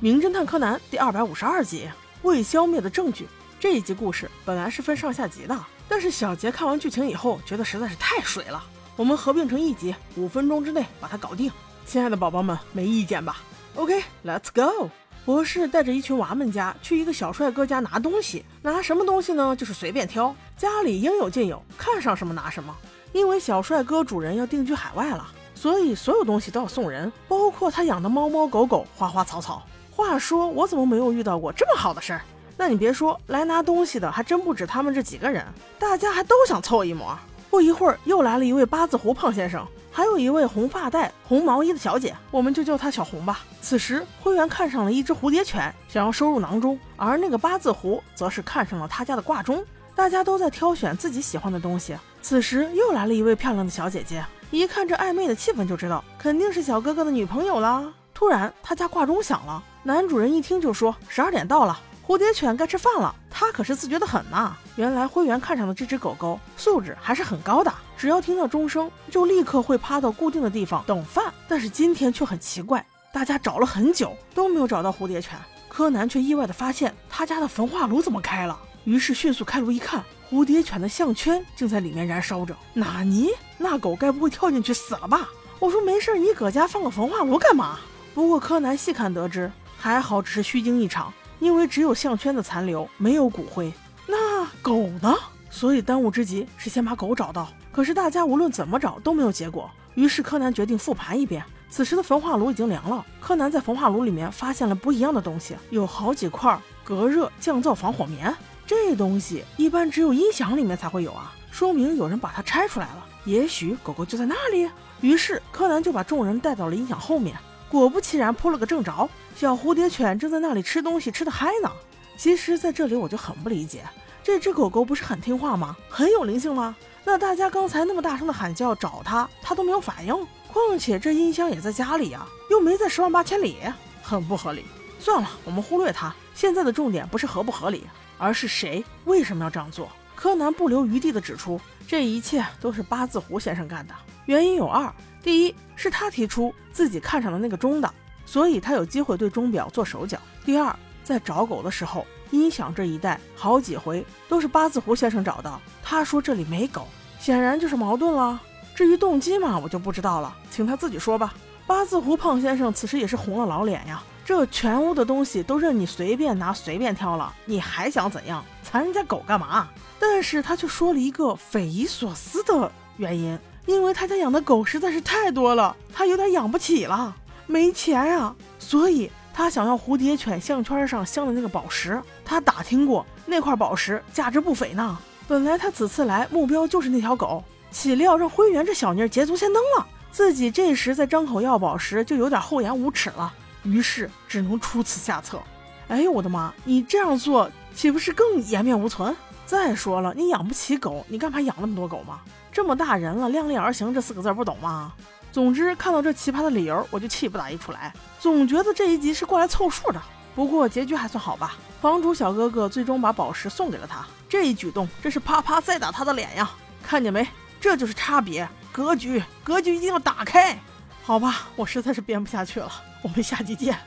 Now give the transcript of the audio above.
名侦探柯南第二百五十二集：未消灭的证据。这一集故事本来是分上下集的，但是小杰看完剧情以后，觉得实在是太水了。我们合并成一集，五分钟之内把它搞定。亲爱的宝宝们，没意见吧？OK，Let's go。博士带着一群娃们家去一个小帅哥家拿东西，拿什么东西呢？就是随便挑，家里应有尽有，看上什么拿什么。因为小帅哥主人要定居海外了。所以所有东西都要送人，包括他养的猫猫狗狗、花花草草。话说我怎么没有遇到过这么好的事儿？那你别说，来拿东西的还真不止他们这几个人，大家还都想凑一模。不一会儿，又来了一位八字胡胖先生，还有一位红发带、红毛衣的小姐，我们就叫她小红吧。此时，灰原看上了一只蝴蝶犬，想要收入囊中，而那个八字胡则是看上了他家的挂钟。大家都在挑选自己喜欢的东西。此时，又来了一位漂亮的小姐姐。一看这暧昧的气氛，就知道肯定是小哥哥的女朋友啦。突然，他家挂钟响了，男主人一听就说：“十二点到了，蝴蝶犬该吃饭了。”他可是自觉的很呐。原来灰原看上的这只狗狗素质还是很高的，只要听到钟声，就立刻会趴到固定的地方等饭。但是今天却很奇怪，大家找了很久都没有找到蝴蝶犬，柯南却意外的发现他家的焚化炉怎么开了，于是迅速开炉一看。蝴蝶犬的项圈竟在里面燃烧着，纳尼？那狗该不会跳进去死了吧？我说没事，你搁家放个焚化炉干嘛？不过柯南细看得知，还好只是虚惊一场，因为只有项圈的残留，没有骨灰。那狗呢？所以当务之急是先把狗找到。可是大家无论怎么找都没有结果，于是柯南决定复盘一遍。此时的焚化炉已经凉了，柯南在焚化炉里面发现了不一样的东西，有好几块隔热降噪防火棉。这东西一般只有音响里面才会有啊，说明有人把它拆出来了。也许狗狗就在那里。于是柯南就把众人带到了音响后面，果不其然扑了个正着，小蝴蝶犬正在那里吃东西，吃的嗨呢。其实，在这里我就很不理解，这只狗狗不是很听话吗？很有灵性吗？那大家刚才那么大声的喊叫找它，它都没有反应。况且这音箱也在家里呀，又没在十万八千里，很不合理。算了，我们忽略它。现在的重点不是合不合理。而是谁为什么要这样做？柯南不留余地地指出，这一切都是八字胡先生干的。原因有二：第一是他提出自己看上了那个钟的，所以他有机会对钟表做手脚；第二，在找狗的时候，音响这一带好几回都是八字胡先生找的，他说这里没狗，显然就是矛盾了。至于动机嘛，我就不知道了，请他自己说吧。八字胡胖先生此时也是红了老脸呀。这全屋的东西都任你随便拿、随便挑了，你还想怎样？藏人家狗干嘛？但是他却说了一个匪夷所思的原因，因为他家养的狗实在是太多了，他有点养不起了，没钱呀，所以他想要蝴蝶犬项圈上镶的那个宝石。他打听过，那块宝石价值不菲呢。本来他此次来目标就是那条狗，岂料让灰原这小妮儿捷足先登了，自己这时再张口要宝石，就有点厚颜无耻了。于是只能出此下策。哎呦我的妈！你这样做岂不是更颜面无存？再说了，你养不起狗，你干嘛养那么多狗嘛？这么大人了，量力而行这四个字不懂吗？总之看到这奇葩的理由，我就气不打一处来。总觉得这一集是过来凑数的。不过结局还算好吧，房主小哥哥最终把宝石送给了他。这一举动真是啪啪再打他的脸呀！看见没？这就是差别，格局，格局一定要打开。好吧，我实在是编不下去了，我们下期见。